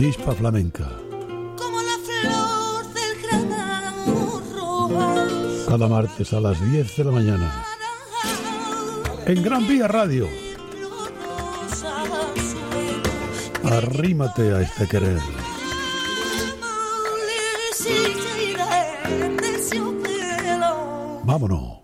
Chispa flamenca. Como la flor del roja. Cada martes a las 10 de la mañana. En Gran Vía Radio. Arrímate a este querer. Vámonos.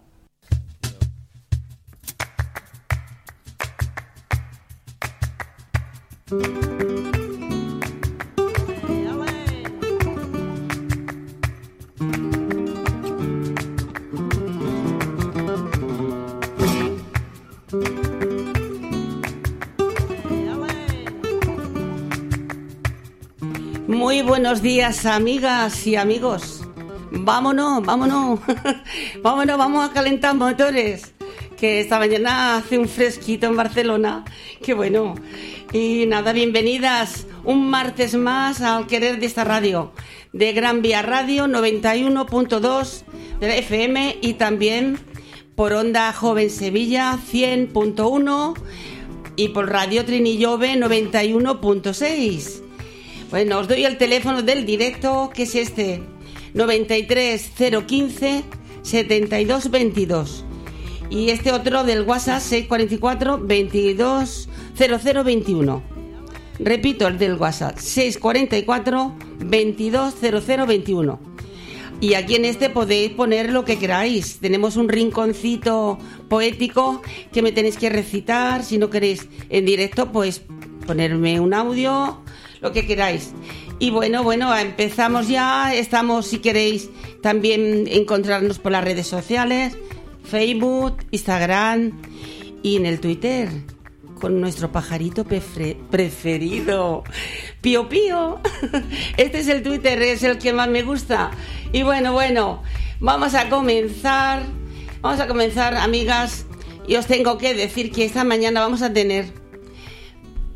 Días, amigas y amigos. Vámonos, vámonos. vámonos, vamos a calentar motores. Que esta mañana hace un fresquito en Barcelona. Qué bueno. Y nada, bienvenidas un martes más al querer de esta radio. De Gran Vía Radio 91.2 de la FM y también por Onda Joven Sevilla 100.1 y por Radio Trinillove 91.6. Bueno, os doy el teléfono del directo, que es este, 93015 7222. Y este otro del WhatsApp, 644 220021. Repito, el del WhatsApp, 644 220021. Y aquí en este podéis poner lo que queráis. Tenemos un rinconcito poético que me tenéis que recitar. Si no queréis en directo, pues ponerme un audio lo que queráis. Y bueno, bueno, empezamos ya. Estamos, si queréis, también encontrarnos por las redes sociales, Facebook, Instagram y en el Twitter con nuestro pajarito preferido, Pío Pío. Este es el Twitter, es el que más me gusta. Y bueno, bueno, vamos a comenzar. Vamos a comenzar, amigas. Y os tengo que decir que esta mañana vamos a tener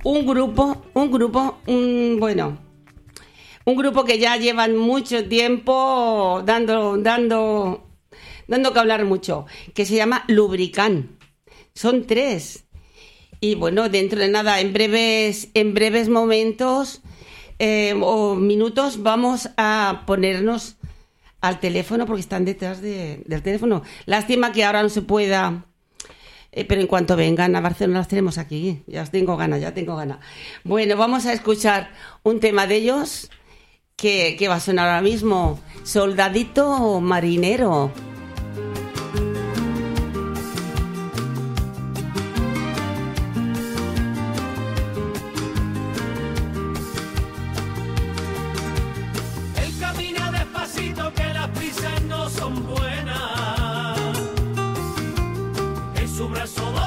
un grupo, un grupo, un, bueno, un grupo que ya llevan mucho tiempo dando, dando, dando que hablar mucho, que se llama Lubrican. Son tres. Y bueno, dentro de nada, en breves, en breves momentos eh, o minutos vamos a ponernos al teléfono porque están detrás del teléfono. Lástima que ahora no se pueda eh, pero en cuanto vengan a Barcelona las tenemos aquí. Ya tengo ganas, ya tengo ganas. Bueno, vamos a escuchar un tema de ellos que, que va a sonar ahora mismo. Soldadito marinero. Luego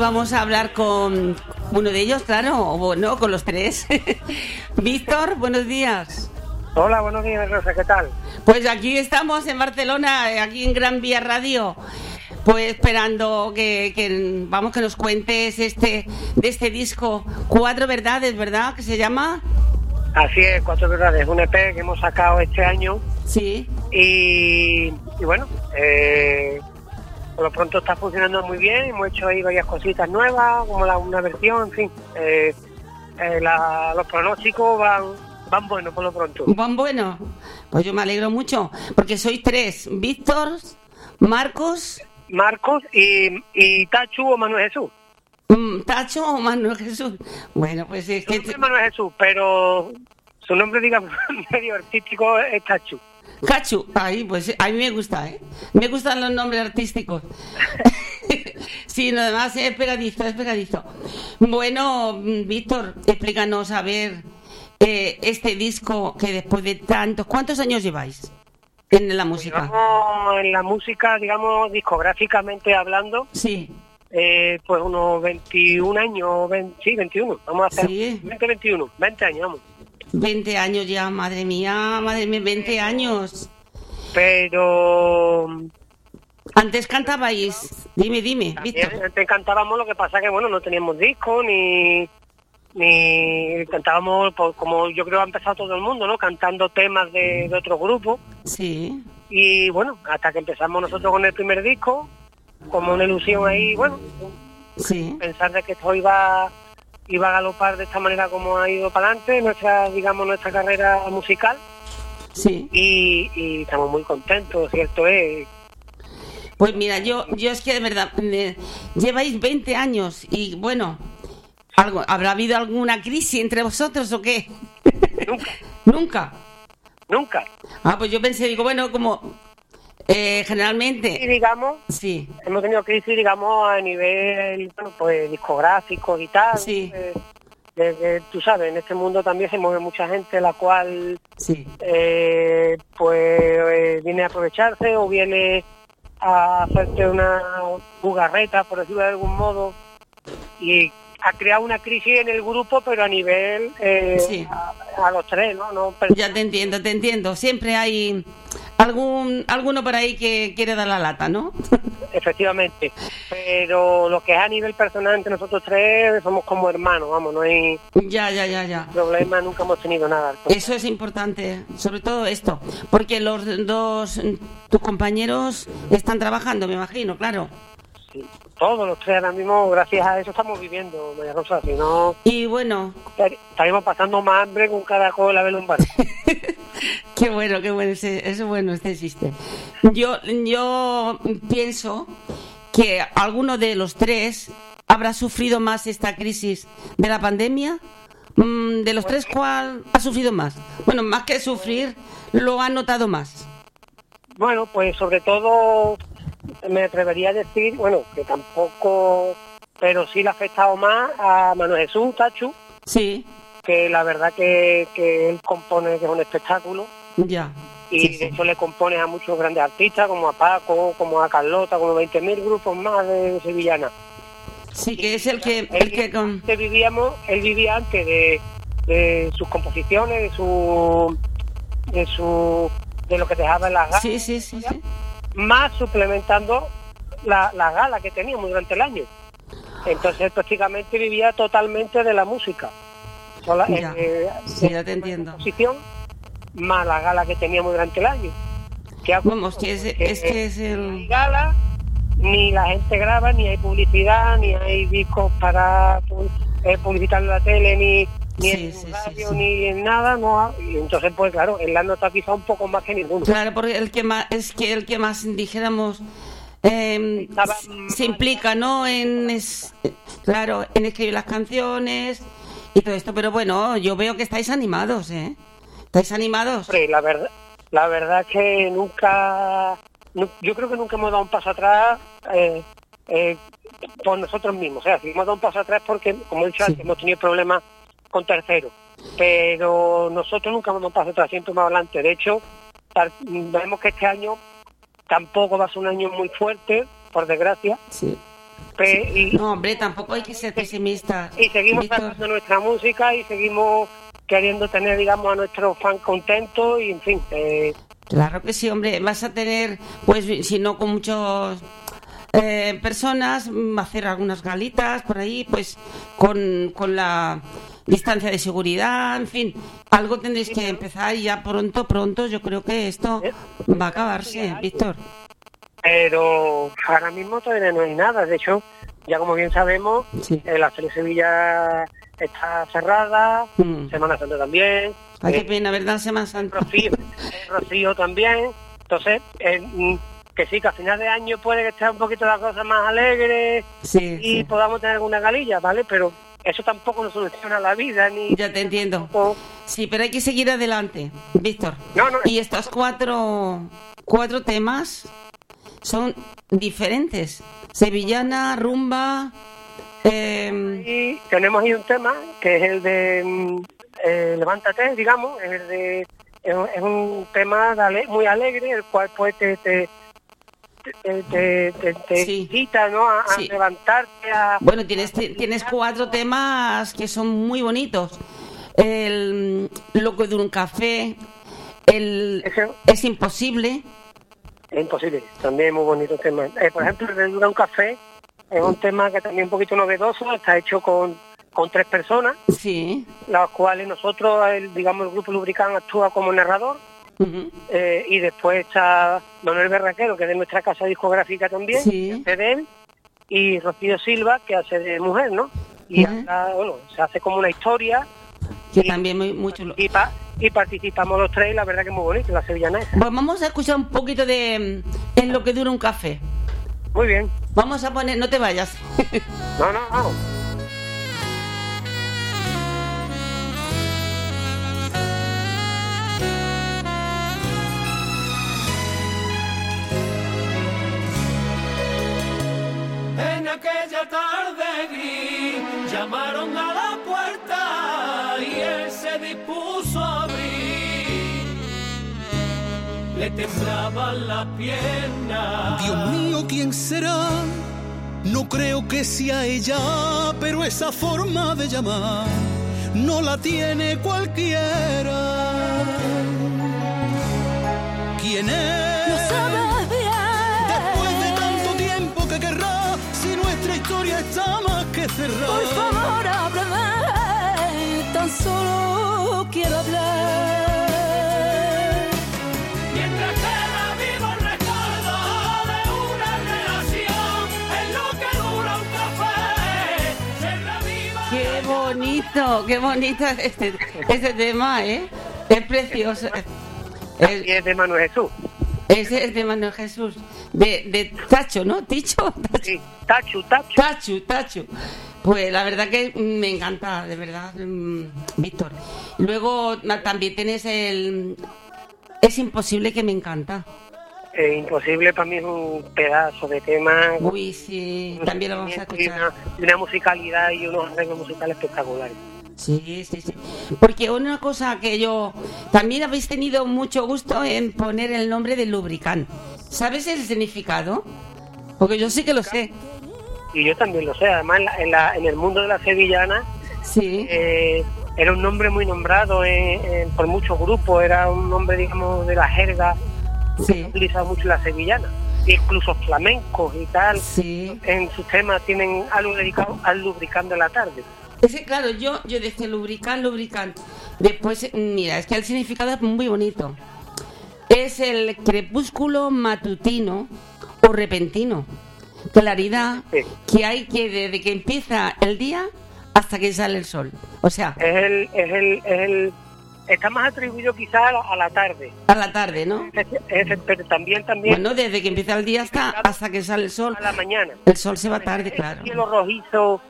vamos a hablar con uno de ellos, claro, o bueno, con los tres. Víctor, buenos días. Hola, buenos días, Rosa, ¿qué tal? Pues aquí estamos en Barcelona, aquí en Gran Vía Radio. Pues esperando que, que, vamos que nos cuentes este de este disco Cuatro Verdades, ¿verdad? Que se llama. Así es, Cuatro Verdades, un EP que hemos sacado este año Sí. y, y bueno, eh, por lo pronto está funcionando muy bien, hemos hecho ahí varias cositas nuevas, como la, una versión, en fin, eh, eh, la- los pronósticos van, van buenos por lo pronto. Van bueno. Pues yo me alegro mucho porque sois tres, Víctor, Marcos, Marcos y, y Tachu o Manuel Jesús. mm, Tacho o Manuel Jesús. Bueno, pues es Su que nombre es Manuel Jesús, pero su nombre, digamos, medio artístico es Tachu. Cachu, ahí pues a mí me gusta, ¿eh? Me gustan los nombres artísticos. sí, nada más es pegadizo, es pegadizo. Bueno, Víctor, explícanos a ver eh, este disco que después de tantos, ¿cuántos años lleváis en la música? Digamos, en la música, digamos, discográficamente hablando, Sí, eh, pues unos 21 años, 20, sí, 21, vamos a hacer Sí. 20, 21, 20 años, vamos. 20 años ya, madre mía, madre mía, 20 años. Pero Antes cantabais, dime, dime, Víctor. antes cantábamos, lo que pasa que, bueno, no teníamos disco ni ni cantábamos pues, como yo creo ha empezado todo el mundo, ¿no? Cantando temas de, de otros grupos Sí, y bueno, hasta que empezamos nosotros con el primer disco, como una ilusión ahí, bueno, sí, pensar de que esto iba iba a galopar de esta manera como ha ido para adelante nuestra digamos nuestra carrera musical sí. y, y estamos muy contentos cierto es Pues mira, yo, yo es que de verdad, me- lleváis 20 años y bueno, algo, ¿habrá habido alguna crisis entre vosotros o qué? nunca Nunca. nunca Ah, pues yo pensé, digo, bueno, como eh, generalmente, digamos sí, hemos tenido crisis digamos a nivel bueno pues discográfico y tal Sí. eh, tú sabes en este mundo también se mueve mucha gente la cual sí, eh, pues eh, viene a aprovecharse o viene a hacerte una jugarreta, por decirlo de algún modo, y ha creado una crisis en el grupo, pero a nivel eh, Sí. a, a los tres, ¿no? no per- ya te entiendo, te entiendo. Siempre hay algún alguno por ahí que quiere dar la lata, ¿no? Efectivamente. Pero lo que es a nivel personal entre nosotros tres, somos como hermanos, vamos, no hay ya, ya, ya, ya. problema, nunca hemos tenido nada. Eso es importante, sobre todo esto, porque los dos, tus compañeros están trabajando, me imagino, claro. Todos los tres ahora mismo, gracias a eso estamos viviendo, María Rosa, si no Y bueno, estaríamos pasando más hambre con cada cola de lumbar. Qué bueno, qué bueno, ese, eso bueno, este existe. Yo, yo pienso que alguno de los tres habrá sufrido más esta crisis de la pandemia. Mm, De los tres, ¿cuál ha sufrido más? Bueno, más que sufrir, lo ha notado más. Bueno, pues sobre todo me atrevería a decir, bueno, que tampoco, pero sí le ha afectado más a Manuel Jesús Tachu, Sí, que la verdad que, que él compone que es un espectáculo ya. y Sí, de sí. hecho le compone a muchos grandes artistas como a Paco, como a Carlota, como 20.000 grupos más de sevillana. Sí, que es el que, el que con... vivíamos, él vivía antes de, de sus composiciones, de su, de su, de lo que dejaba en las galas. Sí, sí, sí, sí. Más suplementando la, la gala que teníamos durante el año. Entonces prácticamente vivía totalmente de la música. Sola- Ya. eh, Sí, ya te entiendo. composición, más la gala que teníamos durante el año. Que Vamos, que es, es que es ni el... gala, ni la gente graba, ni hay publicidad, ni hay discos para eh, publicitar en la tele, ni, ni Sí, en sí, sí, radio, sí. ni en nada. no ha- y entonces, pues claro, él la nota quizá un poco más que ninguno. Claro, porque el que más, es que el que más, dijéramos, eh, Estaba se implica, ¿no? En, es- claro, en escribir las canciones y todo esto. Pero bueno, yo veo que estáis animados, ¿eh? ¿Estáis animados? Hombre, la verdad, la verdad es que nunca, nu- yo creo que nunca hemos dado un paso atrás eh, eh, por nosotros mismos. O sea, si hemos dado un paso atrás porque, como he dicho Sí. antes, hemos tenido problemas con terceros. Pero nosotros nunca hemos paso atrás, siempre más adelante. De hecho, vemos que este año tampoco va a ser un año muy fuerte, por desgracia, Sí. Pe- y, No, hombre, tampoco hay que ser pesimista. y seguimos Víctor. sacando nuestra música y seguimos queriendo tener, digamos, a nuestros fans contentos y, en fin, eh, Claro que sí, hombre. Vas a tener, pues, si no con muchos eh, personas, hacer algunas galitas por ahí, pues, con, con la distancia de seguridad, en fin, algo tendréis que empezar y ya pronto, pronto, yo creo que esto va a acabarse, Víctor. pero ahora mismo todavía no hay nada. De hecho, ya como bien sabemos, Sí. eh, la Feria Sevilla está cerrada, Mm. Semana Santa también, Ay, qué eh, pena, ¿verdad, Semana Santa? Rocío, Rocío también. Entonces, eh, mm, que sí, que a final de año puede que esté un poquito la cosa más alegre Sí, y sí. podamos tener alguna galilla, ¿vale? Pero eso tampoco nos soluciona la vida ni... Ya te entiendo. tampoco- Sí, pero hay que seguir adelante, Víctor. No, no. Y estos cuatro, cuatro temas son diferentes. Sevillana, rumba, eh, Y tenemos ahí un tema que es el de mm, eh, Levántate, digamos, es el de es un, tema ale- muy alegre, el cual pues te te te, te, te- te Sí. incita, ¿no? A, levantarte, a bueno, tienes, tienes cuatro temas que son muy bonitos. El mm, loco de un café, el es imposible. Es imposible, también es muy bonito el tema. Eh, por ejemplo, el de Dura un Café es un tema que también es un poquito novedoso, está hecho con, con tres personas, Sí. las cuales nosotros, el, digamos, el grupo Lubricán actúa como narrador, Eh, y después está Manuel Berraquero, que es de nuestra casa discográfica también, Sí. hace de él, y Rocío Silva, que hace de mujer, ¿no? Y habla, bueno, se hace como una historia, Que Sí. también muy, muy chulo. y, pa- y participamos los tres, y la verdad que es muy bonito, la sevillana esa. Pues vamos a escuchar un poquito de En lo que dura un café. Muy bien. Vamos a poner, no te vayas. No, no, no. En aquella tarde gris llamaron a la puerta y él se dispuso a abrir. Le temblaban las piernas. Dios mío, ¿quién será? No creo que sea ella, pero esa forma de llamar no la tiene cualquiera. Bonito, qué bonito este, este tema, ¿eh? Es precioso. Es, Y es de Manuel Jesús. ese es de Manuel Jesús. De, de Tacho, ¿no? ¿Ticho? Tacho. Sí, Tachu, Tachu. Tachu, Tachu. Pues la verdad que me encanta, de verdad, mm, Víctor. Luego también tienes el... Es imposible que me encanta. Eh, imposible para mí es un pedazo de tema. Uy, sí, también lo vamos a escuchar. una, musicalidad y unos arreglos musicales espectaculares. Sí, sí, sí. Porque una cosa que yo... También habéis tenido mucho gusto en poner el nombre de lubricán. ¿Sabes el significado? Porque yo sí que lo sé. Y yo también lo sé, además en, la- en, la- en el mundo de la sevillana Sí. eh, era un nombre muy nombrado en- en- por muchos grupos, era un nombre, digamos, de la jerga que se Sí. utiliza mucho en la sevillana. Incluso flamencos y tal, Sí. en sus temas tienen algo dedicado al lubricando la tarde. Es que, claro, yo, yo decía lubricán, lubricán. Después, mira, es que el significado es muy bonito. Es el crepúsculo matutino o repentino. Claridad Sí. que hay que desde que empieza el día hasta que sale el sol. O sea, Es el, es el, es el, está más atribuido quizás a la, a la tarde, a la tarde, ¿no? Es- es- pero también, también Bueno, desde que empieza el día hasta, hasta que sale el sol. a la mañana. El sol se va tarde, claro. cielo rojizo,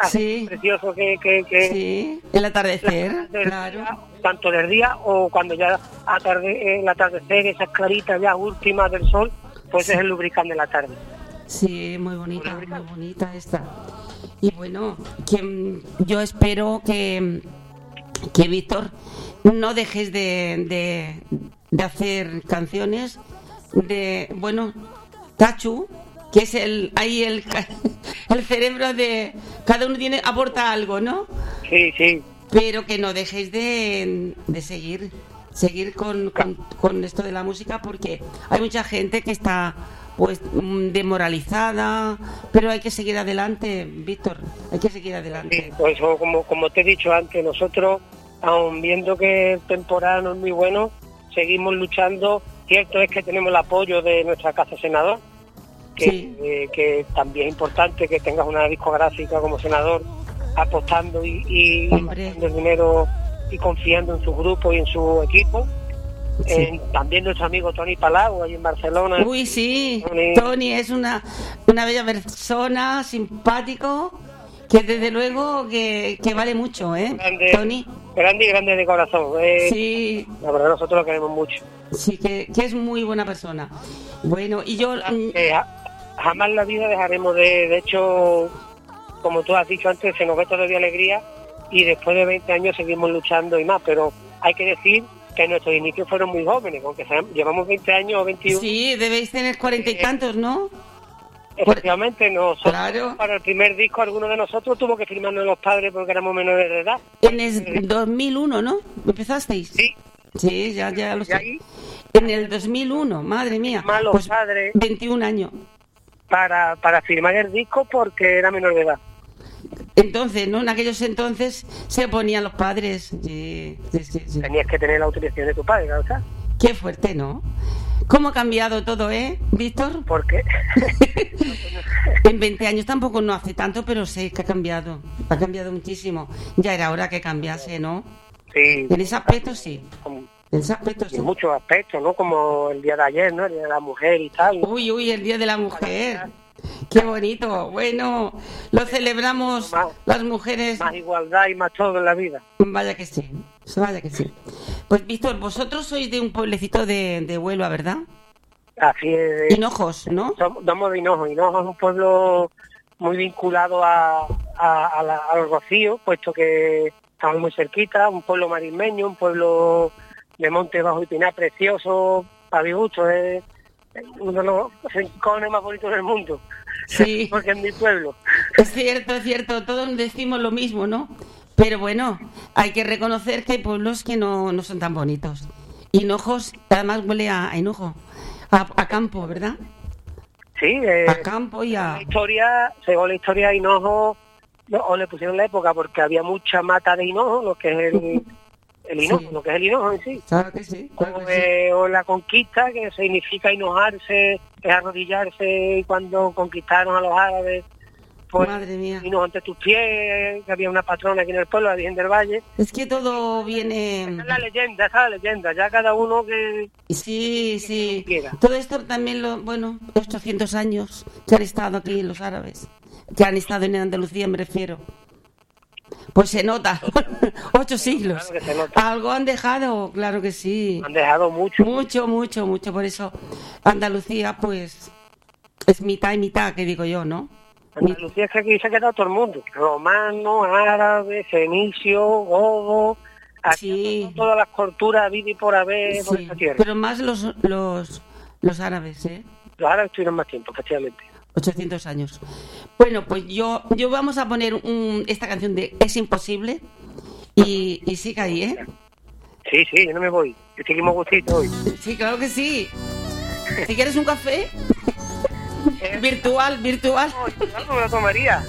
así Sí. precioso que, que, que Sí, el atardecer, claro. día, tanto del día o cuando ya atarde, el atardecer, esas claritas ya últimas del sol, pues es el lubricante de la tarde. Sí, muy bonita, muy bonita esta. Y bueno, que mm, yo espero que, que Víctor no dejes de, de, de hacer canciones de, bueno, Tachu, que es el, ahí el, el cerebro de cada uno tiene aporta algo, ¿no? Sí, sí. Pero que no dejéis de, de seguir, seguir con, con, con esto de la música porque hay mucha gente que está pues demoralizada, pero hay que seguir adelante, Víctor, hay que seguir Sí, adelante. pues como, como te he dicho antes, nosotros, aun viendo que el temporal no es muy bueno, seguimos luchando. Cierto es que tenemos el apoyo de nuestra casa senador, que, Sí. eh, que también es importante que tengas una discográfica como senador apostando y, y gastando el dinero y confiando en su grupo y en su equipo. Sí. Eh, también nuestro amigo Tony Palau, ahí en Barcelona. Uy, sí, Tony. Tony es una, una bella persona, simpático, que desde luego que, que vale mucho, ¿eh? grande, Tony, grande y grande de corazón. eh, sí, La verdad, nosotros lo queremos mucho. sí, que, que es muy buena persona. Bueno, y yo... Eh, ja- jamás en la vida dejaremos de, de hecho, como tú has dicho antes, se nos ve todavía alegría y después de 20 años seguimos luchando y más, pero hay que decir que nuestros inicios fueron muy jóvenes, aunque sean- llevamos 20 años o 21, Sí, debéis tener cuarenta y tantos, ¿no? Efectivamente nosotros, Claro. para el primer disco alguno de nosotros tuvo que firmarnos los padres porque éramos menores de edad. En el 2001, ¿no? ¿Empezasteis? Sí, Sí, ya, ya lo sé. ahí En el 2001, madre mía. firman los Pues padres 21 años. para, para firmar el disco porque era menor de edad. Entonces, ¿no? En aquellos entonces se ponían los padres. Sí, sí, sí, sí. Tenías que tener la autorización de tu padre, está. Qué fuerte, ¿no? ¿Cómo ha cambiado todo, eh, Víctor? Porque En 20 años tampoco no hace tanto, pero sé que ha cambiado. Ha cambiado muchísimo. Ya era hora que cambiase, ¿no? sí, En ese aspecto sí. En ese aspecto sí. en muchos aspectos, ¿no? Como el día de ayer, ¿no? El día de la mujer y tal. Uy, uy, el Día de la Mujer. Qué bonito. Bueno, lo celebramos las mujeres. Más igualdad y más todo en la vida. Vaya que sí. Vaya que sí. Pues, Víctor, vosotros sois de un pueblecito de, de Huelva, ¿verdad? Así es. Hinojos, ¿no? Somos, de Hinojo. Hinojo es un pueblo muy vinculado a, a, a la- al Rocío, puesto que estamos muy cerquita, un pueblo marismeño, un pueblo de monte bajo y pinar precioso, para mi gusto, es es uno de los rincones más bonitos del mundo, Sí. porque es mi pueblo. Es cierto, es cierto. Todos decimos lo mismo, ¿no? Pero bueno, hay que reconocer que hay pueblos que no, no son tan bonitos. Hinojos, además huele a, a hinojo. A, a campo, ¿verdad? Sí, eh, A campo y a... la historia, según la historia de Hinojo, no, o le pusieron la época porque había mucha mata de Hinojo, lo que es el, el Hinojo, Sí. lo que es el Hinojo en sí. ¿Sabes que sí? Claro O, que sí. eh, o la conquista, que significa hinojarse, es arrodillarse, y cuando conquistaron a los árabes, pues Madre mía. Hinojo ante tus pies, que había una patrona aquí en el pueblo, la Virgen del Valle. Es que todo viene... Esa es la leyenda, esa es la leyenda, ya cada uno que... Sí, sí. quiera. Todo esto también lo, bueno, 800 años que han estado aquí los árabes, que han estado en Andalucía, me refiero. Pues se nota, ocho siglos. Claro que se nota. Algo han dejado, claro que sí. Han dejado mucho. Mucho, mucho, mucho. Por eso Andalucía, pues, es mitad y mitad, que digo yo, ¿no? Andalucía es que aquí se ha quedado todo el mundo. Romano, árabe, fenicio, godo. Aquí Sí. todas las culturas vida y por haber por sí, esta tierra. pero más los, los, los árabes, ¿eh? Los árabes estuvieron más tiempo, efectivamente. 800 años. Bueno, pues yo, yo vamos a poner un- esta canción de Es Imposible y, y sigue ahí, ¿eh? Sí, sí, yo no me voy. Que seguimos gustito hoy. Sí, claro que sí. Si quieres un café, virtual, virtual. Oye, algo me lo tomaría.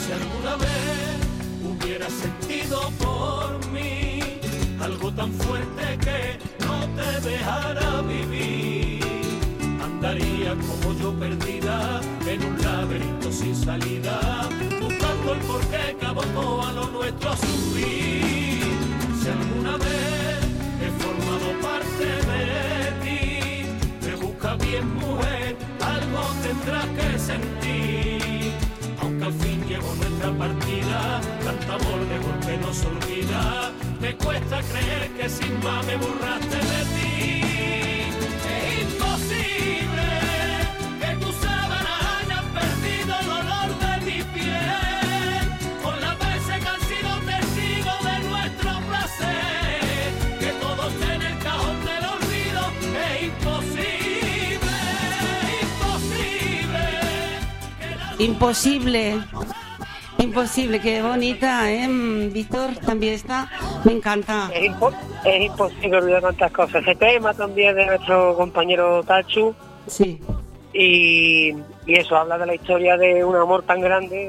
Si alguna vez hubiera sentido por mí algo tan fuerte que no te dejara vivir, andaría como sin salida, buscando el porqué que abocó a lo nuestro a sufrir. Si alguna vez he formado parte de ti, me busca bien mujer, algo tendrás que sentir aunque al fin llegó nuestra partida, tanta amor de golpe nos olvida, me cuesta creer que sin más me borraste de ti. Es imposible imposible. Imposible, qué bonita, ¿eh? Mm, Víctor también está. Me encanta. Es, impo- es imposible olvidar tantas cosas. Ese tema también de nuestro compañero Tachu Sí. y, y eso habla de la historia de un amor tan grande de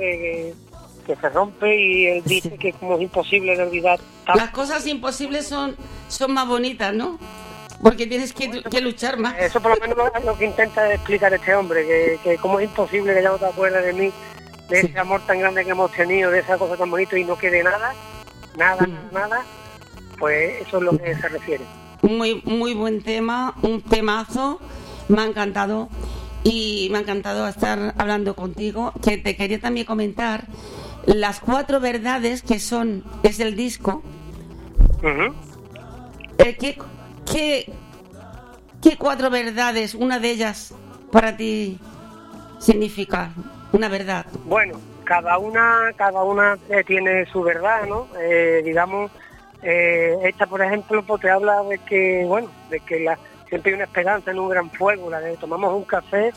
que, que se rompe y él dice Sí. que como es imposible de olvidar Las cosas imposibles son, son más bonitas, ¿no? Porque tienes que, que luchar más. Eso por lo menos lo, lo que intenta explicar este hombre, que, que como es imposible que ya no te acuerdes de mí, de Sí. ese amor tan grande que hemos tenido, de esa cosa tan bonita y no quede nada, nada, Mm. nada, pues eso es lo que se refiere. Muy, muy buen tema, un temazo. Me ha encantado. Y me ha encantado estar hablando contigo. Que te quería también comentar las cuatro verdades que son, es el disco. Ujú. Eh, ¿qué, qué, qué cuatro verdades, una de ellas, para ti significa una verdad? Bueno, cada una, cada una eh, tiene su verdad, ¿no? Eh, digamos, eh, esta, por ejemplo, pues te habla de que, bueno, de que la, siempre hay una esperanza en un gran fuego, la de tomamos un café,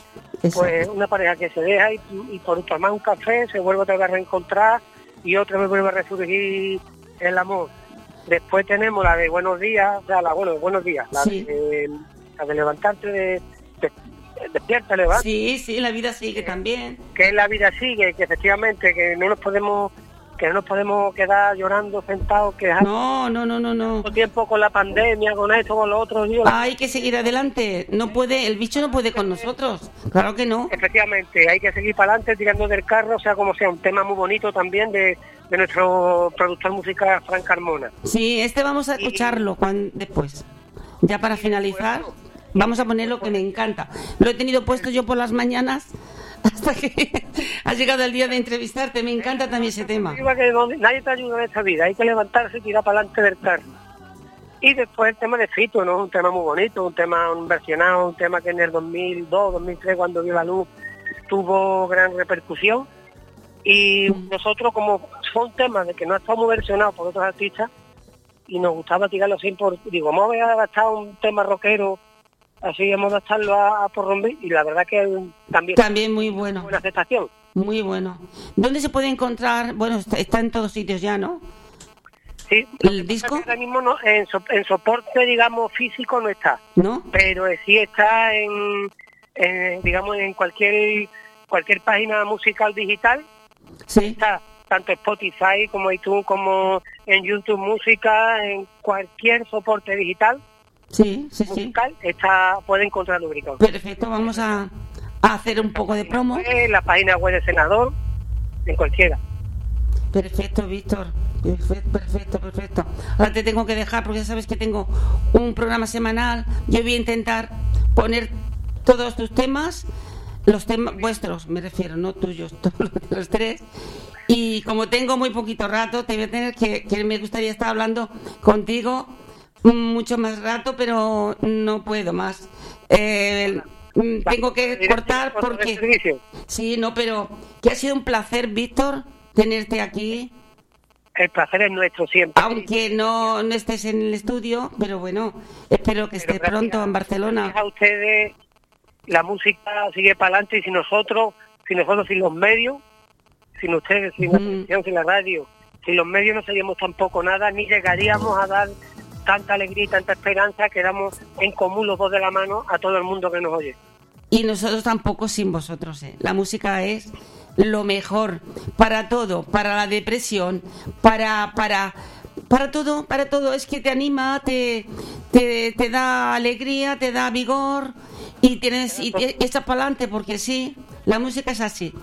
pues una pareja que se deja y, y por tomar un café se vuelve otra vez a reencontrar y otra vez vuelve a resurgir el amor. Después tenemos la de buenos días, o sea, la bueno, buenos días, la, Sí. de, la de levantarte de, de- despierta, levanta Sí, sí, la vida sigue también. que la vida sigue, que efectivamente que no nos podemos que no nos podemos quedar llorando sentados que No, no, no, no, no. tiempo con la pandemia, con esto, con lo otro, digo, Hay que seguir adelante. No puede, el bicho no puede con nosotros. Claro que no. efectivamente hay que seguir para adelante tirando del carro, o sea, como sea, un tema muy bonito también de, de nuestro productor musical Frank Carmona. Sí, este vamos a escucharlo cuan- después. Ya para finalizar, vamos a poner lo que me encanta. Lo he tenido puesto yo por las mañanas hasta que ha llegado el día de entrevistarte. Me encanta también ese tema. Nadie te ayuda en esta vida, hay que levantarse y tirar para adelante del carro. Y después el tema de Fito, ¿no? Un tema muy bonito, un tema un versionado, un tema que en el 2002, 2003, cuando vio la luz, tuvo gran repercusión. Y nosotros, como son temas de que no ha estado muy versionado por otros artistas, y nos gustaba tirarlo así por... Digo, vamos a adaptar un tema rockero, así vamos a adaptarlo a, a Porrombi, y la verdad que también También muy bueno. buena aceptación. Muy bueno. ¿Dónde se puede encontrar? Bueno, está, está en todos sitios ya, ¿no? Sí, ¿El disco? Ahora mismo no, en, so- en soporte, digamos, físico no está, ¿No? pero eh, sí está en, en, digamos, en cualquier cualquier página musical digital, Sí. está tanto Spotify como iTunes, como en YouTube Música, en cualquier soporte digital Sí, sí, sí. está puede encontrar lubricado. Perfecto, vamos a, a hacer un poco de promo. En la página web del senador, en cualquiera. Perfecto, Víctor. Perfecto, perfecto, perfecto. Ahora te tengo que dejar porque ya sabes que tengo un programa semanal. Yo voy a intentar poner todos tus temas, los temas vuestros, me refiero, no tuyos, todos los, los tres. Y como tengo muy poquito rato, te voy a tener que, que me gustaría estar hablando contigo mucho más rato, pero no puedo más. Eh, tengo que cortar porque... servicio. Sí, no, pero que ha sido un placer, Víctor, tenerte aquí, El placer es nuestro siempre. aunque no, no estés en el estudio, pero bueno, espero que estés pronto en Barcelona. gracias a ustedes la música sigue para adelante y si nosotros, si nosotros sin los medios, sin ustedes, sin la televisión, sin la radio, sin los medios no seríamos tampoco nada, ni llegaríamos a dar tanta alegría y tanta esperanza que damos en común los dos de la mano a todo el mundo que nos oye. Y nosotros tampoco sin vosotros. ¿eh? La música es lo mejor para todo, para la depresión, para, para, para todo, para todo. Es que te anima, te, te, te da alegría, te da vigor y tienes y te- echas para adelante porque sí, la música es así.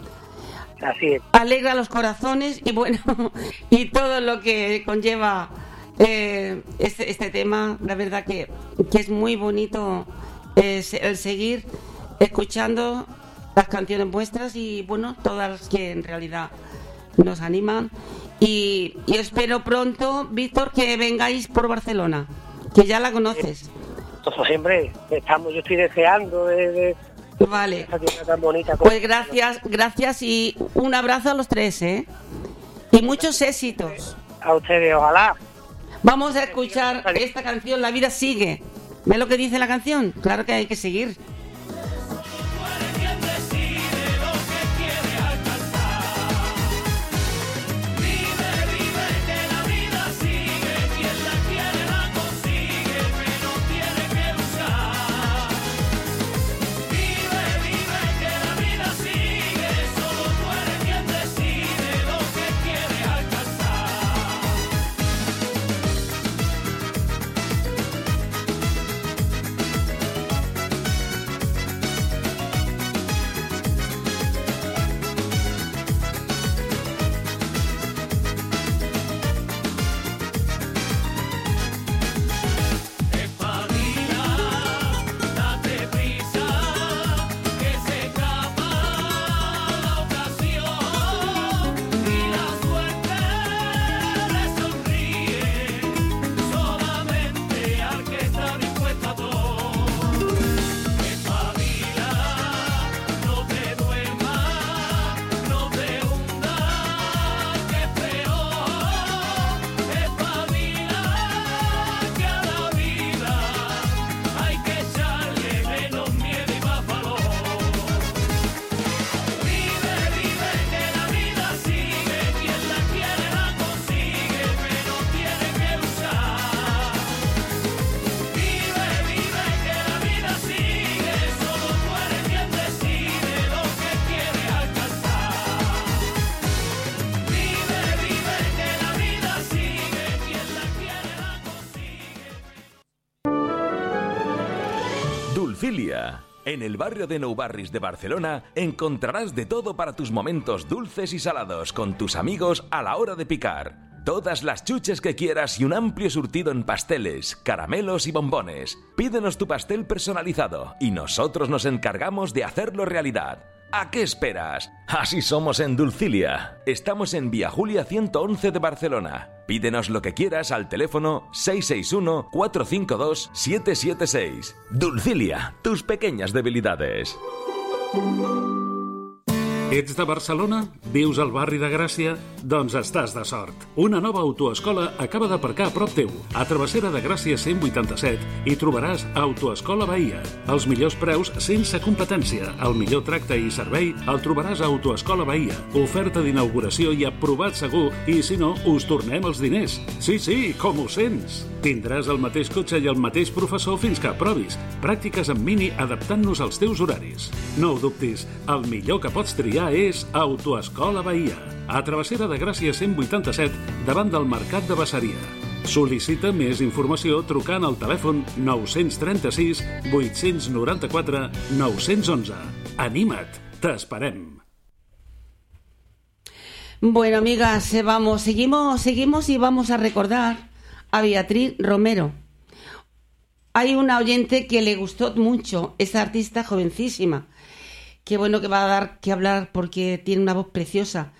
Así es. alegra los corazones y bueno, y todo lo que conlleva eh, este, este tema, la verdad que, que es muy bonito eh, el seguir escuchando las canciones vuestras y bueno, todas las que en realidad nos animan. Y, y espero pronto, Víctor, que vengáis por Barcelona, que ya la conoces. Entonces siempre estamos, yo estoy deseando de, de Vale. tan bonita. como- Pues gracias, gracias y un abrazo a los tres, ¿eh? Y muchos éxitos. A ustedes, ojalá. Vamos a escuchar esta canción, La vida sigue. ¿Ves lo que dice la canción? Claro que hay que seguir. En el barrio de Nou Barris de Barcelona encontrarás de todo para tus momentos dulces y salados con tus amigos a la hora de picar. Todas las chuches que quieras y un amplio surtido en pasteles, caramelos y bombones. Pídenos tu pastel personalizado y nosotros nos encargamos de hacerlo realidad. ¿A qué esperas? Así somos en Dulcilia. Estamos en Vía Julia 111 de Barcelona. Pídenos lo que quieras al teléfono 661-452-776. Dulcilia, tus pequeñas debilidades. Ets de Barcelona? Vius al barri de Gràcia? Doncs estàs de sort. Una nova autoescola acaba d'aparcar a prop teu. A Travessera de Gràcia 187 hi trobaràs Autoescola Bahia. Els millors preus sense competència. El millor tracte i servei el trobaràs a Autoescola Bahia. Oferta d'inauguració i aprovat segur. I si no, us tornem els diners. Sí, sí, com ho sents? Tindràs el mateix cotxe i el mateix professor fins que aprovis. Pràctiques en mini adaptant-nos als teus horaris. No ho dubtis, el millor que pots triar és Autoescola Bahia. A Travessera de Gràcia 187, davant del Mercat de Bassaria. Sol·licita més informació trucant al telèfon 936 894 911. Anima't, t'esperem. Bueno, amigas, eh, vamos, seguimos, seguimos y vamos a recordar a Beatriz Romero. Hay una oyente que le gustó mucho, esa artista jovencísima. Qué bueno que va a dar que hablar porque tiene una voz preciosa.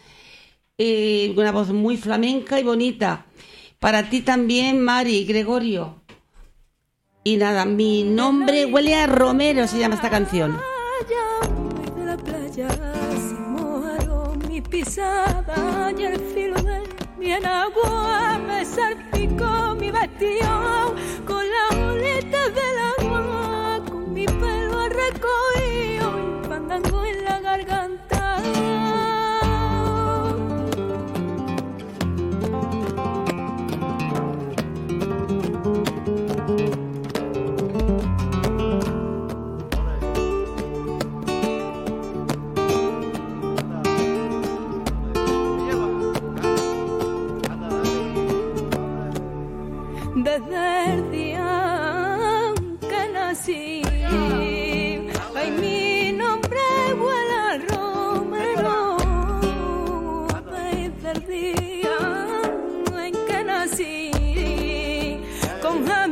Eh, una voz muy flamenca y bonita. Para ti también, Mari, Gregorio. Y nada, mi nombre huele a Romero, se llama esta canción. de la playa, se mojaron mi pisada y el filo de mi enagua me salpicó mi vestido con las olitas del agua, con mi pelo recogido en la garganta. Desde el con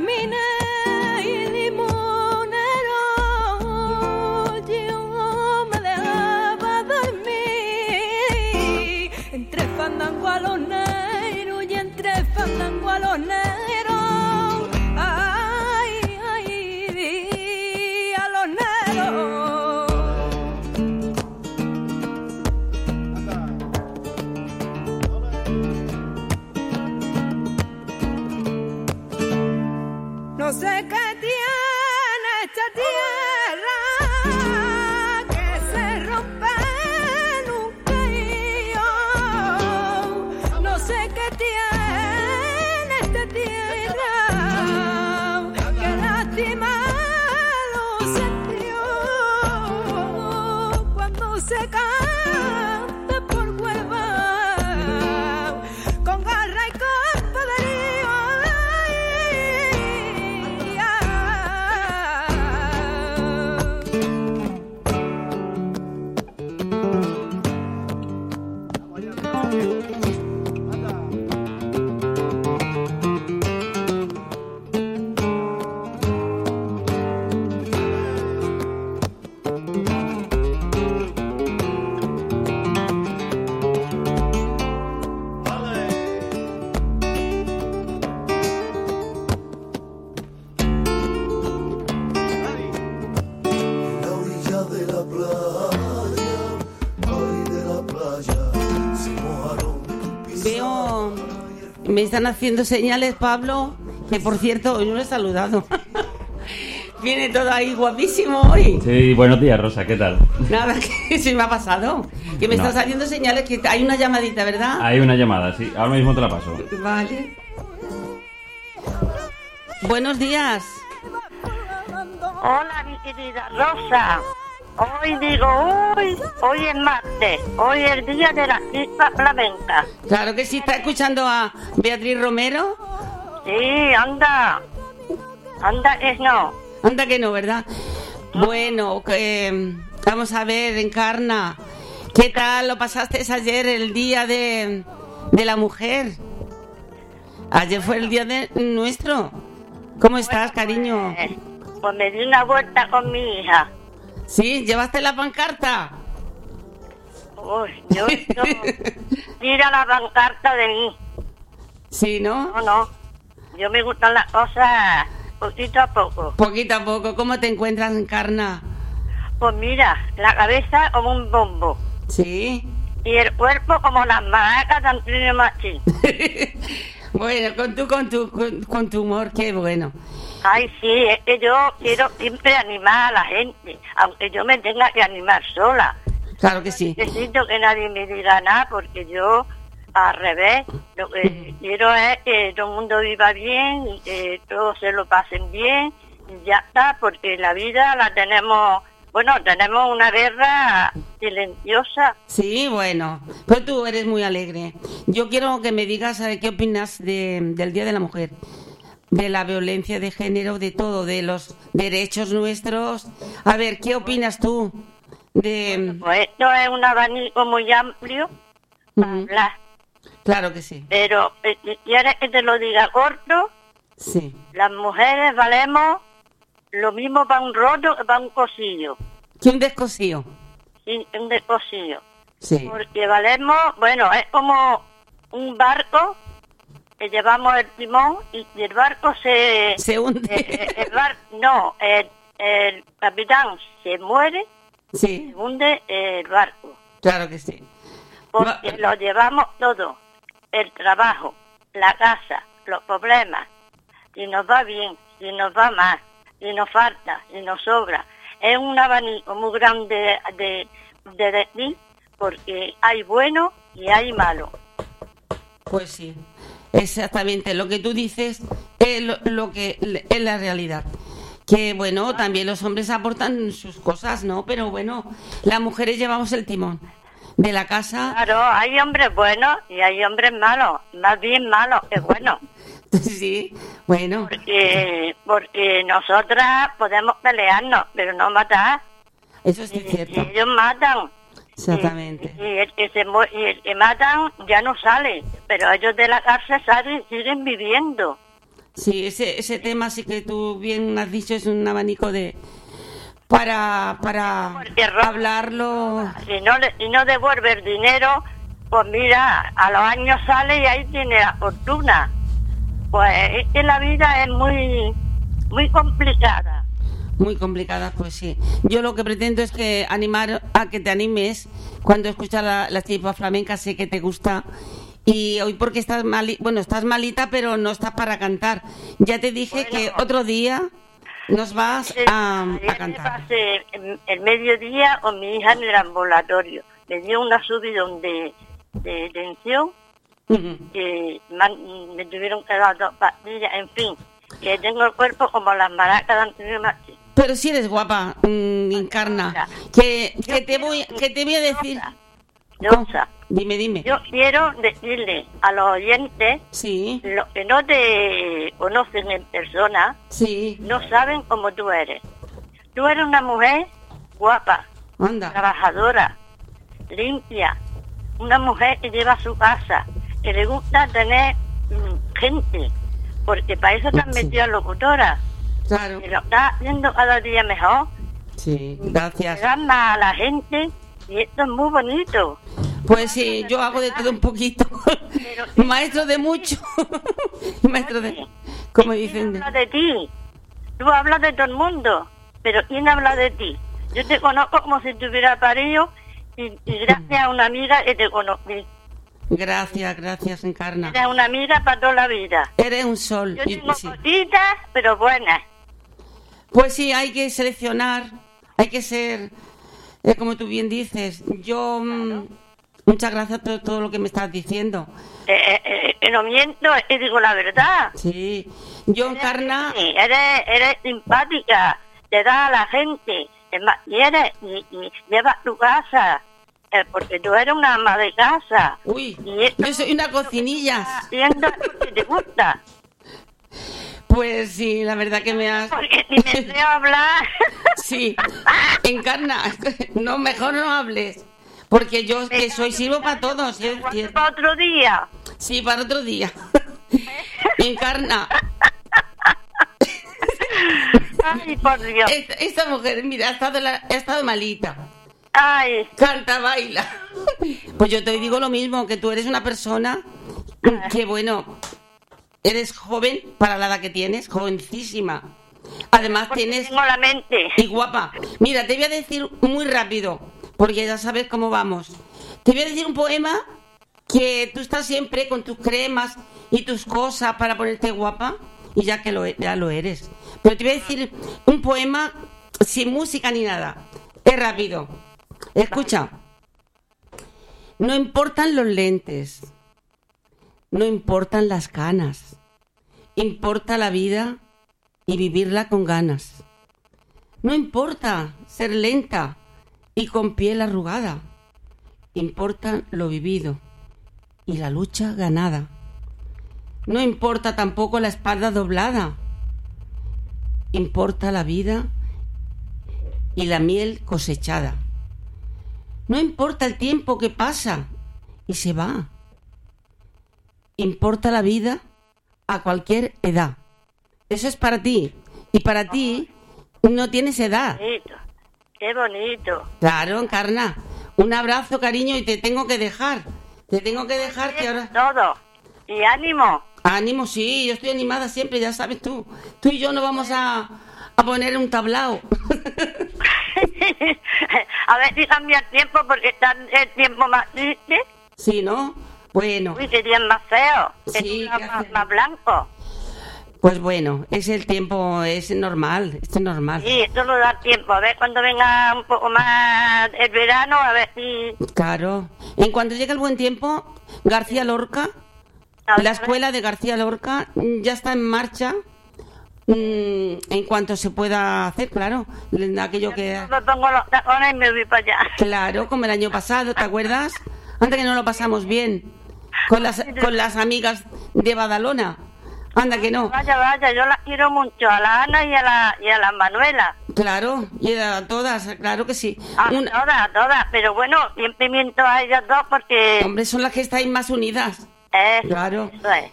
me están haciendo señales, Pablo, que por cierto, hoy no lo he saludado. Viene todo ahí guapísimo hoy. Sí, buenos días, Rosa, ¿qué tal? Nada, que se me ha pasado. Que me No. estás haciendo señales, que hay una llamadita, ¿verdad? Hay una llamada, sí, ahora mismo te la paso. Vale. Buenos días. Hola, mi querida Rosa. Hoy digo, hoy, hoy es martes, hoy es el día de la chispa flamenca. Claro que sí, está escuchando a Beatriz Romero. Sí, anda. Anda, es no. Anda que no, ¿verdad? Bueno, que, vamos a ver, Encarna, ¿qué tal lo pasaste ayer, el día de, de la mujer? Ayer fue el día de nuestro. ¿Cómo estás, cariño? Eh, Pues me di una vuelta con mi hija. ¿Sí? ¿Llevaste la pancarta? Uy, yo, yo tira la pancarta de mí. Sí, ¿no? No, no. Yo me gustan las cosas poquito a poco. Poquito a poco. ¿Cómo te encuentras, Encarna? Pues mira, la cabeza como un bombo. Sí. Y el cuerpo como las maracas de Antonio Machín. Bueno, con tu, con tu, con, con tu humor, qué bueno. Ay, sí, es que yo quiero siempre animar a la gente, aunque yo me tenga que animar sola. Claro que sí. Necesito que nadie me diga nada porque yo, al revés, lo que quiero es que todo el mundo viva bien y que todos se lo pasen bien y ya está, porque la vida la tenemos, bueno, tenemos una guerra silenciosa. Sí, bueno, pues tú eres muy alegre. Yo quiero que me digas qué opinas de- del Día de la Mujer, de la violencia de género, de todo, de los derechos nuestros. A ver, ¿qué opinas tú de...? Pues esto es un abanico muy amplio para hablar, Claro que sí, pero eh, si quieres que te lo diga corto, sí. las mujeres valemos lo mismo para un roto que para un cosillo, ¿Qué un descosío? sí, un descosillo. Sí. Porque valemos, bueno, es como un barco que llevamos el timón y el barco se... Se hunde. eh, eh, el bar- no, el, el capitán se muere, Sí, se hunde el barco. claro que sí. Porque lo llevamos todo, el trabajo, la casa, los problemas, si nos va bien, si nos va mal, si nos falta, si nos sobra. Es un abanico muy grande de, de decir, porque hay bueno y hay malo. Pues sí, exactamente. Lo que tú dices es lo, lo que es la realidad. Que bueno, también los hombres aportan sus cosas, ¿no? Pero bueno, las mujeres llevamos el timón de la casa. Claro, hay hombres buenos y hay hombres malos, más bien malos que buenos. Sí, bueno, Porque, porque nosotras podemos pelearnos, pero no matar. eso sí es cierto. y ellos matan. Exactamente. Y, y el que se mu- y el que matan ya no sale, pero ellos de la cárcel salen y siguen viviendo. Sí, ese, ese tema sí que tú bien has dicho es un abanico de para para hablarlo. Si no, le- si no devuelve el dinero, pues mira, a los años sale y ahí tiene la fortuna. Pues es que la vida es muy, muy complicada. Muy complicada, pues sí. Yo lo que pretendo es que animar a que te animes cuando escuchas la, la chipa flamenca, sé que te gusta. Y hoy porque estás mali bueno, estás malita, pero no estás para cantar. Ya te dije que otro día nos vas a, a cantar. pasé el, el mediodía con mi hija en el ambulatorio. Me dio una subidón de, de tensión que me tuvieron que dar dos pastillas, en fin, que tengo el cuerpo como las maracas de Antonio Martín. Pero si eres guapa, mm, Encarna. Que, que te voy que te voy a decir. Rosa, Dime, dime. yo quiero decirle a los oyentes, Sí, los que no te conocen en persona, sí. no saben cómo tú eres. Tú eres una mujer guapa, Anda. trabajadora, limpia, una mujer que lleva a su casa, que le gusta tener mm, gente, porque para eso te han Sí. metido a locutora, Claro. lo está haciendo cada día mejor, Sí, gracias. más a la gente y esto es muy bonito. Pues sí, yo hago de todo un poquito. Maestro de mucho. Maestro de. Como ¿Quién dicen. habla de ti? Tú hablas de todo el mundo, pero ¿quién habla de ti? Yo te conozco como si tuviera parido y, y gracias a una amiga que te conocí. Gracias, gracias, Encarna. Eres una amiga para toda la vida. Eres un sol. Yo y- tengo sí. pero buenas. Pues sí, hay que seleccionar. Hay que ser. eh, como tú bien dices. Yo. mm, muchas gracias por todo lo que me estás diciendo. Eh, eh, eh, no miento, que digo la verdad. Sí. Yo, Encarna. Eres, eres simpática, te da a la gente, es más, quieres y, y llevas tu casa, eh, porque tú eres una ama de casa. Uy, yo soy una cocinilla. haciendo lo que te gusta. Pues sí, la verdad que me has... Porque si me veo hablar... Sí, encarna. No, mejor no hables. Porque yo que soy sirvo para todos. ¿eh? Para otro día. Sí, para otro día. Encarna. Ay, por Dios. Esta, esta mujer, mira, ha estado, la- ha estado malita. Ay, Canta, baila. Pues yo te digo lo mismo, que tú eres una persona que, bueno, eres joven para la edad que tienes, jovencísima. Además tienes... tengo la mente. Y guapa. Mira, te voy a decir muy rápido, porque ya sabes cómo vamos. Te voy a decir un poema que tú estás siempre con tus cremas y tus cosas para ponerte guapa, y ya que lo, e- ya lo eres. Pero te voy a decir un poema sin música ni nada. Es rápido. Escucha. No importan los lentes. No importan las canas. Importa la vida y vivirla con ganas. No importa ser lenta y con piel arrugada. Importa lo vivido y la lucha ganada. No importa tampoco la espalda doblada. Importa la vida y la miel cosechada. No importa el tiempo que pasa y se va. Importa la vida a cualquier edad. Eso es para ti. Y para ti no tienes edad. bonito. Qué bonito. Claro, Encarna. Un abrazo, cariño, y te tengo que dejar. Te tengo que dejar que ahora... Todo. Y ánimo. Ánimo, sí, yo estoy animada siempre, ya sabes tú. Tú y yo nos vamos a, a poner un tablao. A ver si cambia el tiempo porque está el tiempo más triste. Sí, ¿no? Bueno, Uy, qué día más feo. Sí, ¿qué más, más blanco. pues bueno, es el tiempo, es normal, es normal. Sí, esto no da tiempo. A ver cuando venga un poco más el verano, a ver si... Claro. En cuanto llegue el buen tiempo, García Lorca, la escuela de García Lorca mm, ya está en marcha. mm, en cuanto se pueda hacer, claro. Aquello que... Me pongo los tacones y me voy para allá. Claro, como el año pasado, ¿te acuerdas? Anda que no lo pasamos bien. Con las, con las amigas de Badalona. Anda que no. Vaya, vaya, yo las quiero mucho, a la Ana y a la, y a la Manuela. Claro, y a todas, claro que sí. A Una- todas, a todas. Pero bueno, siempre miento a ellas dos porque... Hombre, son las que estáis más unidas. Eso, Claro. eso es.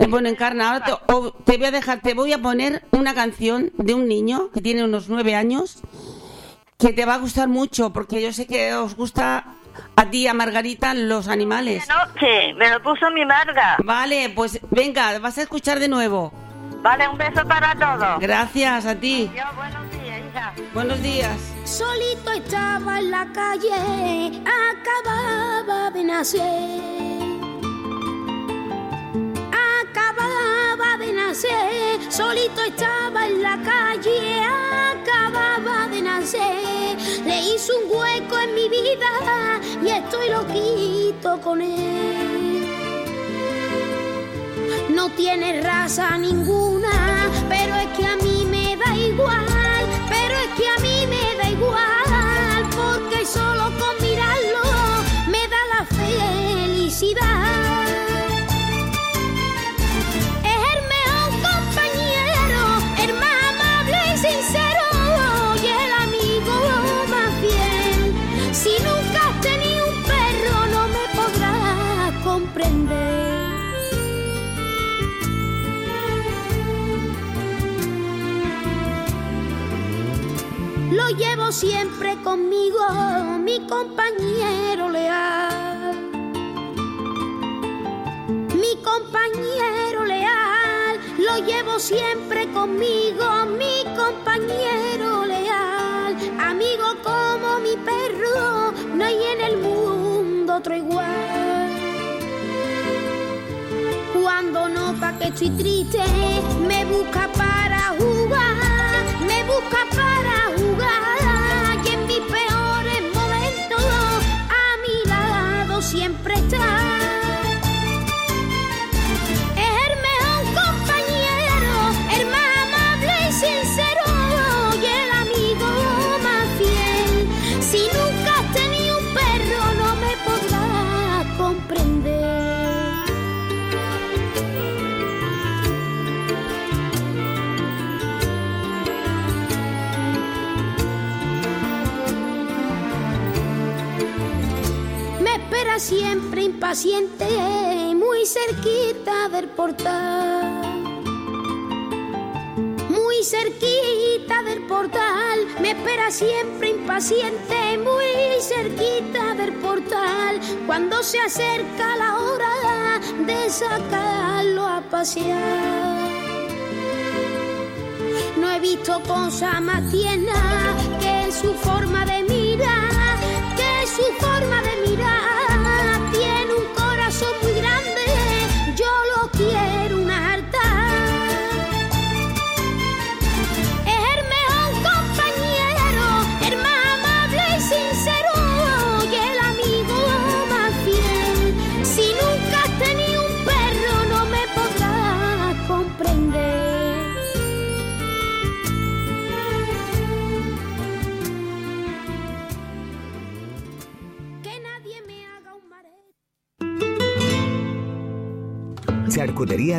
Eh, Bueno, Encarna, ahora te voy a dejar, te voy a poner una canción de un niño que tiene unos nueve años que te va a gustar mucho porque yo sé que os gusta a ti, a Margarita, los animales. Noche, me lo puso mi Marga. Vale, pues venga, vas a escuchar de nuevo. Vale, un beso para todos. Gracias a ti. Adiós, buenos días, hija. Buenos días. Solito estaba en la calle, acababa de nacer. Acababa de nacer, solito estaba en la calle, acababa de nacer. Le hizo un hueco en mi vida y estoy loquito con él. No tiene raza ninguna, pero es que a mí me da igual, pero es que a mí me da igual, porque solo con mirarlo me da la felicidad. Lo llevo siempre conmigo, mi compañero leal. Mi compañero leal, lo llevo siempre conmigo, mi compañero leal. Amigo como mi perro, no hay en el mundo otro igual. Cuando nota que estoy triste, me busca para impaciente, muy cerquita del portal. Muy cerquita del portal, me espera siempre impaciente, muy cerquita del portal. Cuando se acerca la hora de sacarlo a pasear. No he visto cosa más tierna que su forma de mirar, que su forma de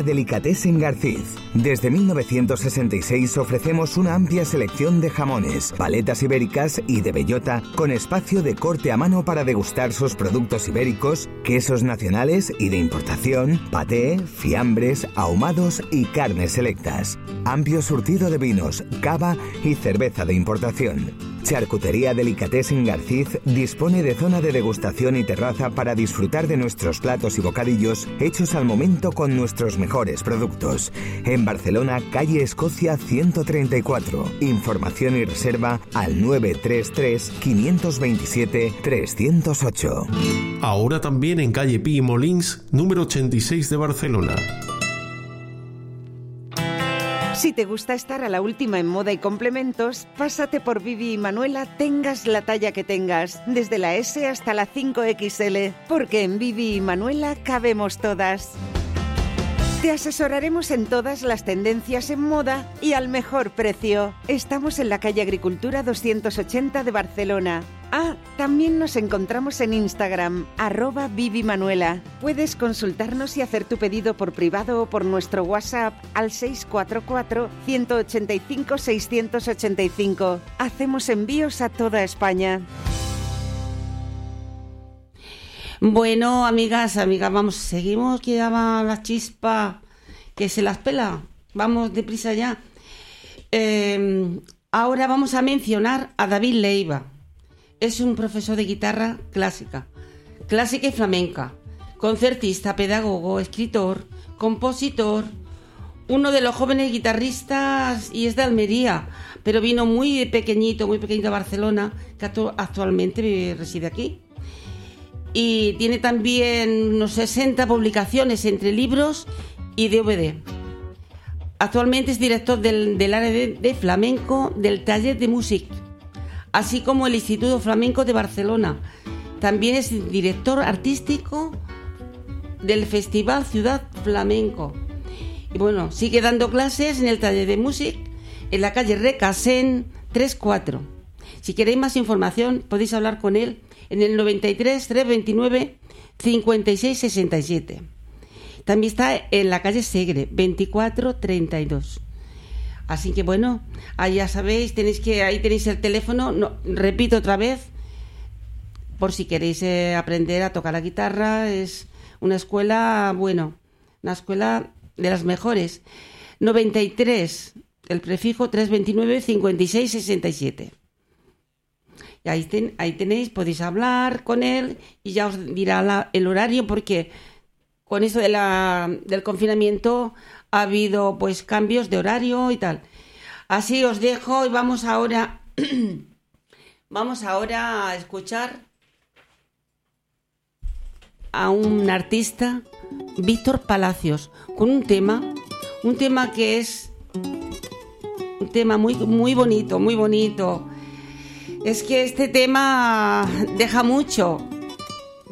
Delicatessen Garciz. Desde 1966 ofrecemos una amplia selección de jamones, paletas ibéricas y de bellota con espacio de corte a mano para degustar sus productos ibéricos, quesos nacionales y de importación, paté, fiambres, ahumados y carnes selectas. Amplio surtido de vinos, cava y cerveza de importación. Charcutería Delicatessen Garciz dispone de zona de degustación y terraza para disfrutar de nuestros platos y bocadillos hechos al momento con nuestros mejores productos. Barcelona, calle Escocia 134. Información y reserva al 933 527 308. Ahora también en calle Pi y Molins, número 86 de Barcelona. Si te gusta estar a la última en moda y complementos, pásate por Vivi y Manuela, tengas la talla que tengas, desde la S hasta la 5XL, porque en Vivi y Manuela cabemos todas. Te asesoraremos en todas las tendencias en moda y al mejor precio. Estamos en la calle Agricultura 280 de Barcelona. Ah, también nos encontramos en Instagram, arroba Vivi Manuela. Puedes consultarnos y hacer tu pedido por privado o por nuestro WhatsApp al 644-185-685. Hacemos envíos a toda España. Bueno, amigas, amigas, vamos, seguimos, que va la chispa, que se las pela. Vamos deprisa ya. Eh, ahora vamos a mencionar a David Leiva. Es un profesor de guitarra clásica, clásica y flamenca, concertista, pedagogo, escritor, compositor, uno de los jóvenes guitarristas y es de Almería, pero vino muy pequeñito, muy pequeñito a Barcelona, que actu- actualmente reside aquí y tiene también unos 60 publicaciones entre libros y DVD. Actualmente es director del, área de, de flamenco del taller de música, así como el Instituto Flamenco de Barcelona. También es director artístico del Festival Ciudad Flamenco. Y bueno, sigue dando clases en el taller de música en la calle Recasen 34. Si queréis más información, podéis hablar con él en el 93 329 56 67. También está en la calle Segre 24 32. Así que bueno, ahí ya sabéis, tenéis que ahí tenéis el teléfono, no, repito otra vez por si queréis eh, aprender a tocar la guitarra, es una escuela, bueno, una escuela de las mejores. 93, el prefijo 329 56 67. Ahí, ten- ahí tenéis, podéis hablar con él y ya os dirá el horario porque con eso de la, del confinamiento ha habido pues cambios de horario y tal. Así os dejo y vamos ahora vamos ahora a escuchar a un artista, Víctor Palacios, con un tema, un tema que es un tema muy muy bonito, muy bonito. Es que este tema deja mucho.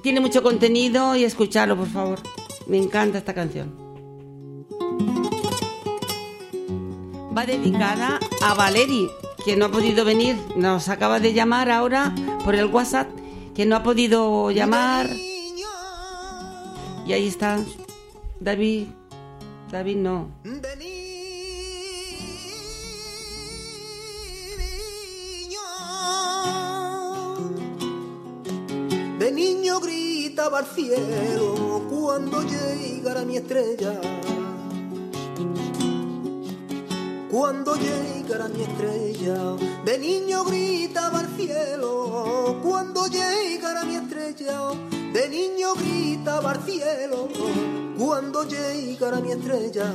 Tiene mucho contenido y escucharlo, por favor. Me encanta esta canción. Va dedicada a Valeri, que no ha podido venir. Nos acaba de llamar ahora por el WhatsApp, que no ha podido llamar. Y ahí está. David. David no. Gritaba al cielo cuando llegara mi estrella. Cuando llegara mi estrella, de niño gritaba al cielo. Cuando llegara mi estrella, de niño gritaba al cielo. Cuando llegara mi estrella.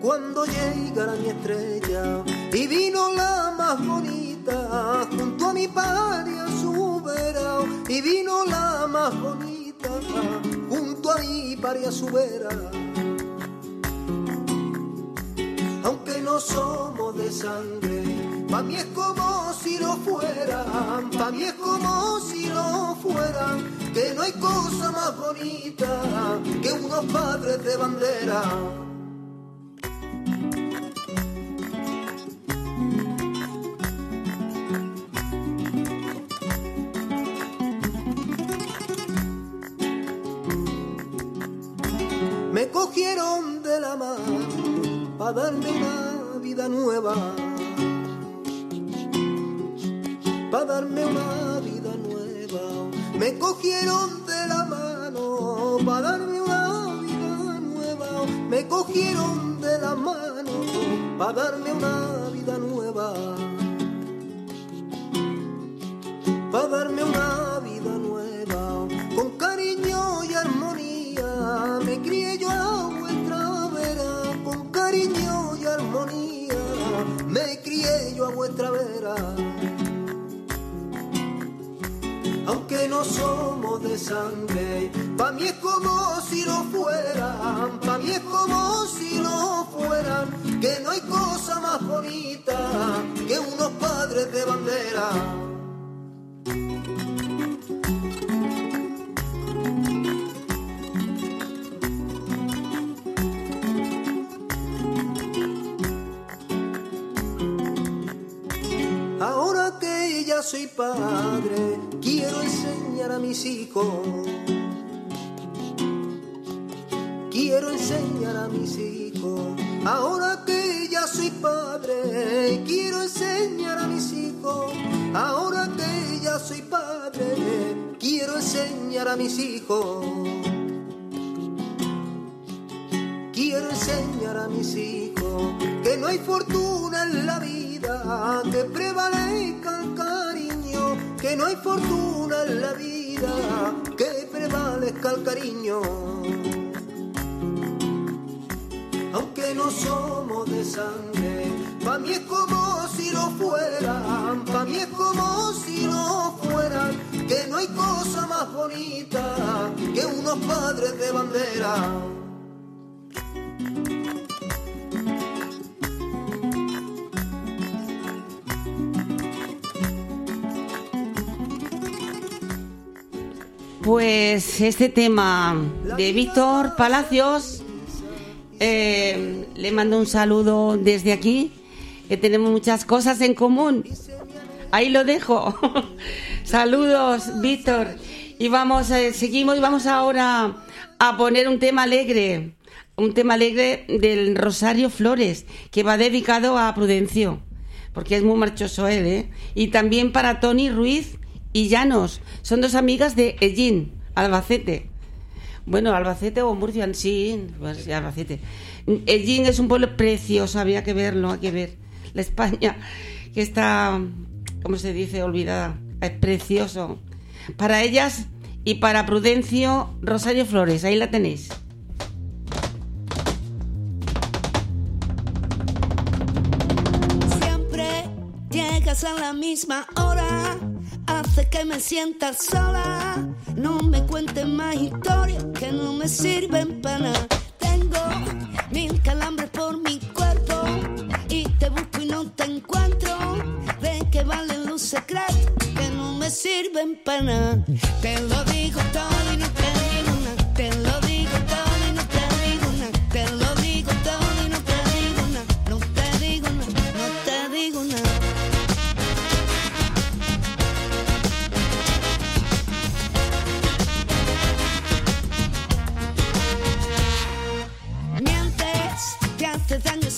Cuando llegara mi estrella y vino la más bonita junto a mi padre a y vino la más bonita junto a mi padre a su vera. Aunque no somos de sangre pa' mí es como si lo fueran pa' mí es como si lo fueran. Que no hay cosa más bonita que unos padres de bandera cogieron de la mano para darme una vida nueva. Para darme una vida nueva. Me cogieron de la mano para darme una vida nueva. Me cogieron de la mano para darme una no somos de sangre, pa' mí es como si lo fueran, pa' mí es como si lo fueran, que no hay cosa más bonita que unos padres de bandera. Ahora que ya soy padre, quiero enseñar a. Quiero enseñar a mis hijos. Ahora que ya soy padre, quiero enseñar a mis hijos. Ahora que ya soy padre, quiero enseñar a mis hijos. Quiero enseñar a mis hijos que no hay fortuna en la vida, que prevalezca que no hay fortuna en la vida, que prevalezca el cariño. Aunque no somos de sangre, pa' mí es como si lo fueran, pa' mí es como si lo fueran, que no hay cosa más bonita que unos padres de bandera. Pues este tema de Víctor Palacios, eh, le mando un saludo desde aquí, que tenemos muchas cosas en común. Ahí lo dejo. Saludos, Víctor. Y vamos, eh, seguimos y vamos ahora a poner un tema alegre, un tema alegre del Rosario Flores, que va dedicado a Prudencio, porque es muy marchoso él, ¿eh? Y también para Tony Ruiz y Llanos, son dos amigas de Ellín, Albacete. Bueno, Albacete o Murcia, sí, pues, Albacete. Ellín es un pueblo precioso, había que verlo, hay que ver. La España, que está, ¿cómo se dice? Olvidada. Es precioso. Para ellas y para Prudencio, Rosario Flores, ahí la tenéis. Siempre llegas a la misma hora, hace que me sienta sola. No me cuentes más historias que no me sirven para nada. Tengo mil calambres por mi cuerpo y te busco y no te encuentro. ¿De qué valen los secretos que no me sirven para nada? Te lo digo todo y no te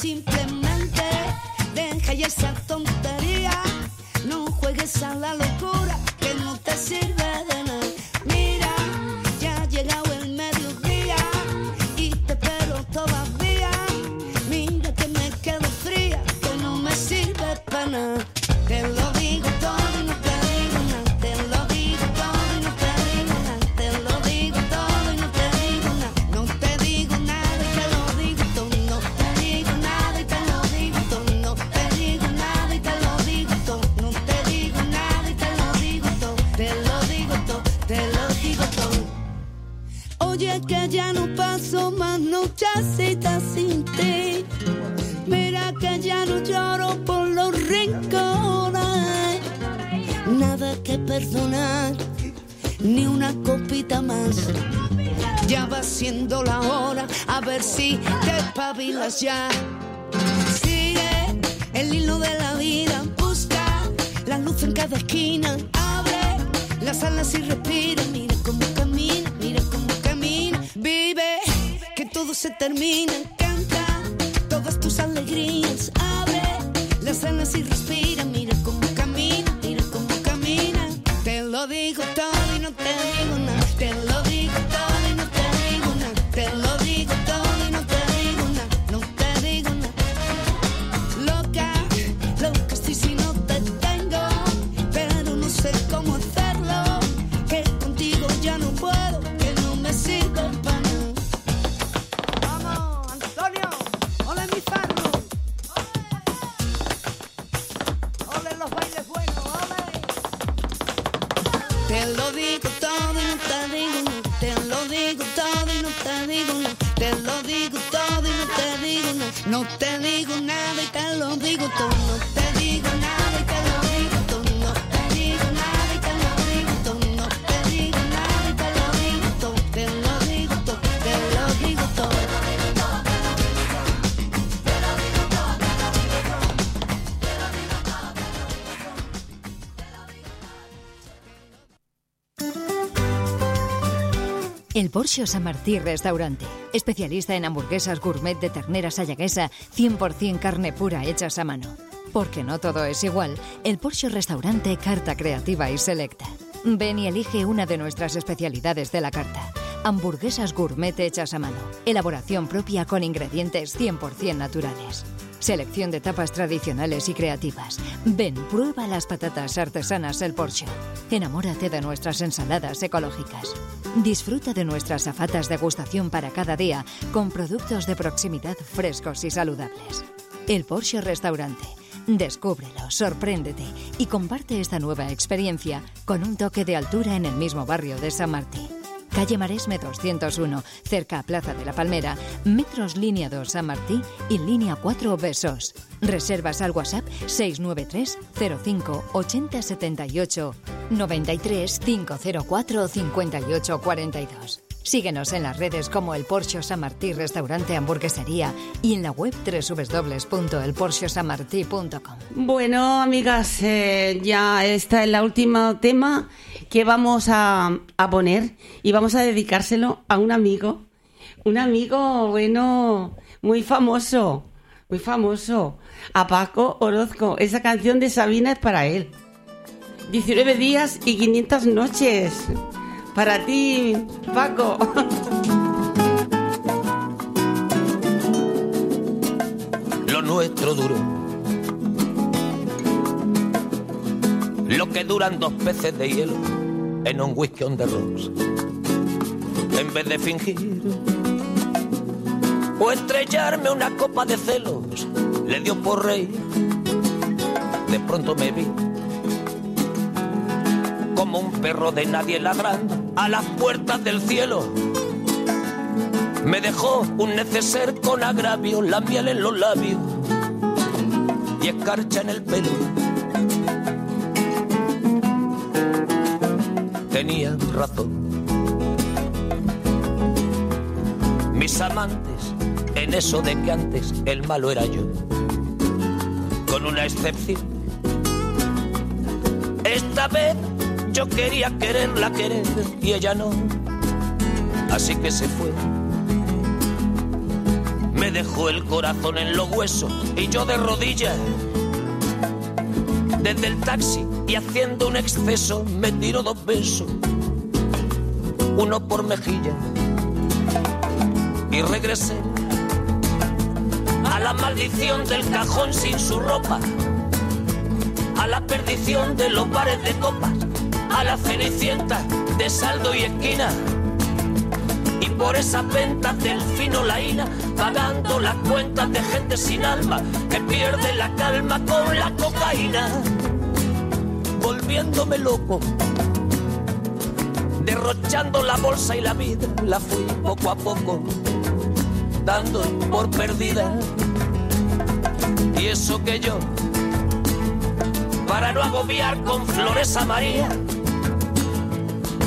Simplemente deja ya esa tontería, no juegues a la locura. Espabilas ya. El Porsche San Martí Restaurante, especialista en hamburguesas gourmet de ternera sayaguesa, 100% carne pura hechas a mano. Porque no todo es igual, el Porsche Restaurante Carta Creativa y Selecta. Ven y elige una de nuestras especialidades de la carta. Hamburguesas gourmet hechas a mano, elaboración propia con ingredientes 100% naturales. Selección de tapas tradicionales y creativas. Ven, prueba las patatas artesanas El Porsche. Enamórate de nuestras ensaladas ecológicas. Disfruta de nuestras afatas degustación para cada día con productos de proximidad frescos y saludables. El Porsche Restaurante. Descúbrelo, sorpréndete y comparte esta nueva experiencia con un toque de altura en el mismo barrio de San Martín. Calle Maresme 201, cerca a Plaza de la Palmera, Metros Línea 2 San Martí y Línea 4 Besos. Reservas al WhatsApp 693 05 80 78 93 504 58 42. Síguenos en las redes como el Porsche San Martí Restaurante Hamburguesería y en la web www.elporschesanmartí.com. Bueno, amigas, eh, ya está el último tema que vamos a, a poner y vamos a dedicárselo a un amigo, un amigo, bueno, muy famoso, muy famoso, a Paco Orozco. Esa canción de Sabina es para él. 19 días y 500 noches. Para ti, Paco. lo nuestro duró. Lo que duran dos peces de hielo en un whisky on the rocks. En vez de fingir o estrellarme una copa de celos, le dio por rey. De pronto me vi como un perro de nadie ladrando a las puertas del cielo. Me dejó un neceser con agravio, la en los labios y escarcha en el pelo. Tenía razón. Mis amantes, en eso de que antes el malo era yo, con una excepción. Esta vez yo quería quererla querer y ella no, así que se fue. Me dejó el corazón en los huesos y yo de rodillas. Desde el taxi y haciendo un exceso me tiró dos besos, uno por mejilla. Y regresé a la maldición del cajón sin su ropa, a la perdición de los bares de copas, a la cenicienta de saldo y esquina y por esas ventas del fino laína, pagando las cuentas de gente sin alma que pierde la calma con la cocaína, volviéndome loco derrochando la bolsa y la vida, la fui poco a poco dando por perdida. Y eso que yo, para no agobiar con flores a María,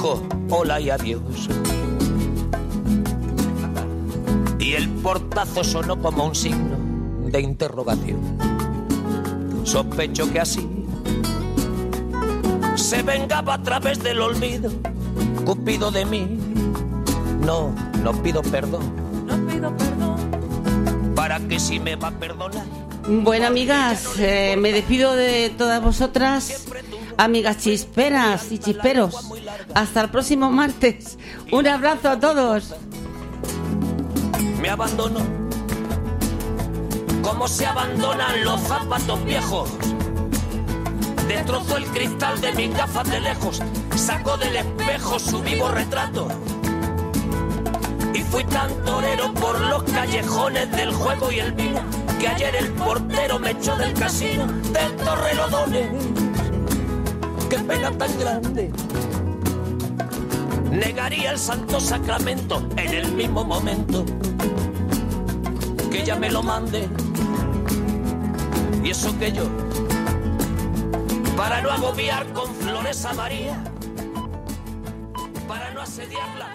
Dijo hola y adiós. Y el portazo sonó como un signo de interrogación. Sospecho que así se vengaba a través del olvido. Cupido de mí. No, no pido perdón. No pido perdón. Para que si me va a perdonar. Bueno, amigas, eh, me despido de todas vosotras, amigas chisperas y chisperos. Hasta el próximo martes. Un abrazo a todos. me abandonó. Como se abandonan los zapatos viejos. Destrozó el cristal de mis gafas de lejos. Sacó del espejo su vivo retrato. Y fui tan torero por los callejones del juego y el vino que ayer el portero me echó del casino del Torrelodones. Qué pena tan grande. Negaría el santo sacramento en el mismo momento que ella me lo mande. Y eso que yo, para no agobiar con flores a María, para no asediarla